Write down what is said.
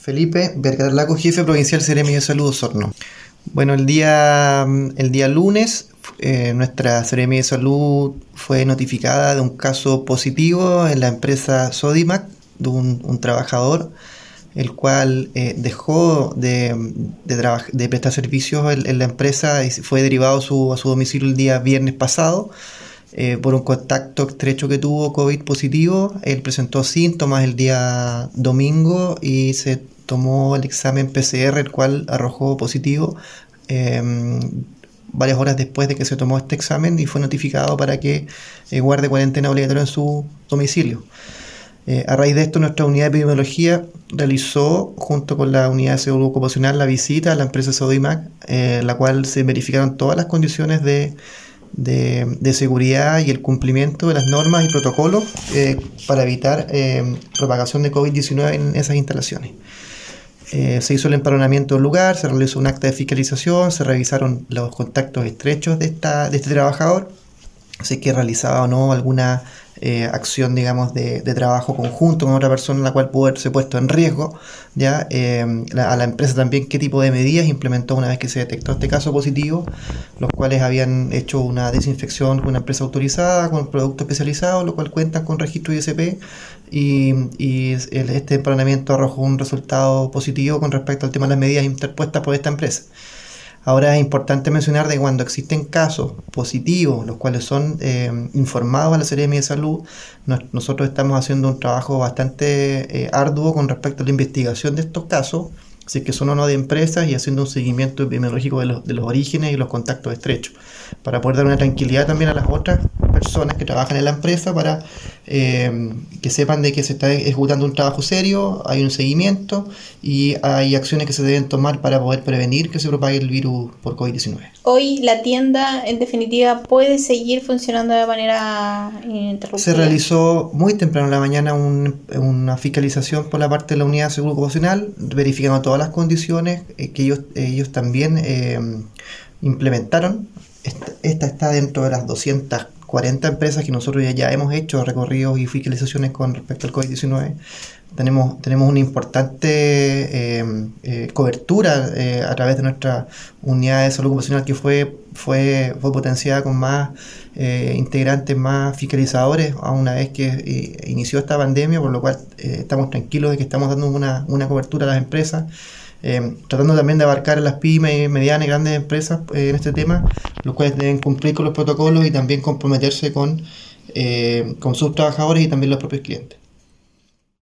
Felipe Vergarlaco, jefe provincial Seremi de Salud Osorno. Bueno, el día, el día lunes eh, nuestra Seremi de Salud fue notificada de un caso positivo en la empresa Sodimac de un, trabajador el cual eh, dejó de, de, prestar servicios en, la empresa y fue derivado a su domicilio el día viernes pasado eh, por un contacto estrecho que tuvo COVID positivo. Él presentó síntomas el día domingo y se tomó el examen PCR, el cual arrojó positivo em, varias horas después de que se tomó este examen y fue notificado para que eh, guarde cuarentena obligatoria en su domicilio. Eh, a raíz de esto, nuestra unidad de epidemiología realizó, junto con la unidad de seguridad ocupacional, la visita a la empresa Sodimac, en la cual se verificaron todas las condiciones de, de, seguridad y el cumplimiento de las normas y protocolos eh, para evitar propagación de COVID-19 en esas instalaciones. Eh, se hizo el empadronamiento del lugar, se realizó un acta de fiscalización, se revisaron los contactos estrechos de, esta, de este trabajador, si que realizaba o no alguna eh, acción, digamos, de, trabajo conjunto con otra persona la cual pudo haberse puesto en riesgo, ya eh, a la empresa también qué tipo de medidas implementó una vez que se detectó este caso positivo, los cuales habían hecho una desinfección con una empresa autorizada, con productos especializados, lo cual cuentan con registro ISP y, y este empadronamiento arrojó un resultado positivo con respecto al tema de las medidas interpuestas por esta empresa. Ahora es importante mencionar de cuando existen casos positivos, los cuales son eh, informados a la Seremi de Salud, nosotros estamos haciendo un trabajo bastante eh, arduo con respecto a la investigación de estos casos, si es que son o no de empresas y haciendo un seguimiento epidemiológico de los, de los orígenes y los contactos estrechos, para poder dar una tranquilidad también a las otras personas que trabajan en la empresa para eh, que sepan de que se está ejecutando un trabajo serio, hay un seguimiento y hay acciones que se deben tomar para poder prevenir que se propague el virus por COVID-19. Hoy la tienda en definitiva puede seguir funcionando de manera ininterrumpida. Se realizó muy temprano en la mañana una fiscalización por la parte de la unidad de seguro ocupacional, verificando todas las condiciones eh, que ellos, ellos también eh, implementaron. esta está dentro de las 200 40 empresas que nosotros ya, hemos hecho recorridos y fiscalizaciones con respecto al COVID-19. Tenemos, tenemos una importante eh, eh, cobertura eh, a través de nuestra unidad de salud ocupacional que fue, fue, fue potenciada con más integrantes, más fiscalizadores a una vez que inició esta pandemia, por lo cual estamos tranquilos de que estamos dando una, una cobertura a las empresas. Eh, tratando también de abarcar a las pymes, medianas y grandes empresas eh, en este tema, los cuales deben cumplir con los protocolos y también comprometerse con, eh, con sus trabajadores y también los propios clientes.